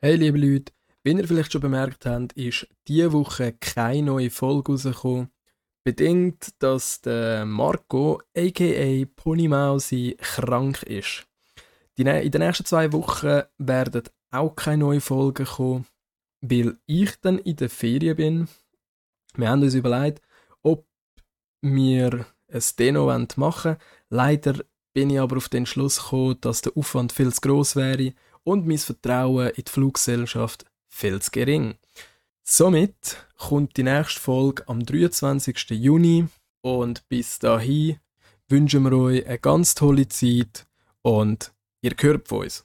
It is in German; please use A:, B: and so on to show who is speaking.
A: Hey liebe Leute, wie ihr vielleicht schon bemerkt habt, ist diese Woche keine neue Folge rausgekommen. Bedingt, dass der Marco, aka Ponymausi, krank ist. In den nächsten zwei Wochen werden auch keine neuen Folgen kommen, weil ich dann in der Ferien bin. Wir haben uns überlegt, ob wir ein Deno machen wollen. Leider bin ich aber auf den Schluss gekommen, dass der Aufwand viel zu gross wäre und mein Vertrauen in die Fluggesellschaft viel zu gering. Somit kommt die nächste Folge am 23. Juni und bis dahin wünschen wir euch eine ganz tolle Zeit und ihr hört von uns.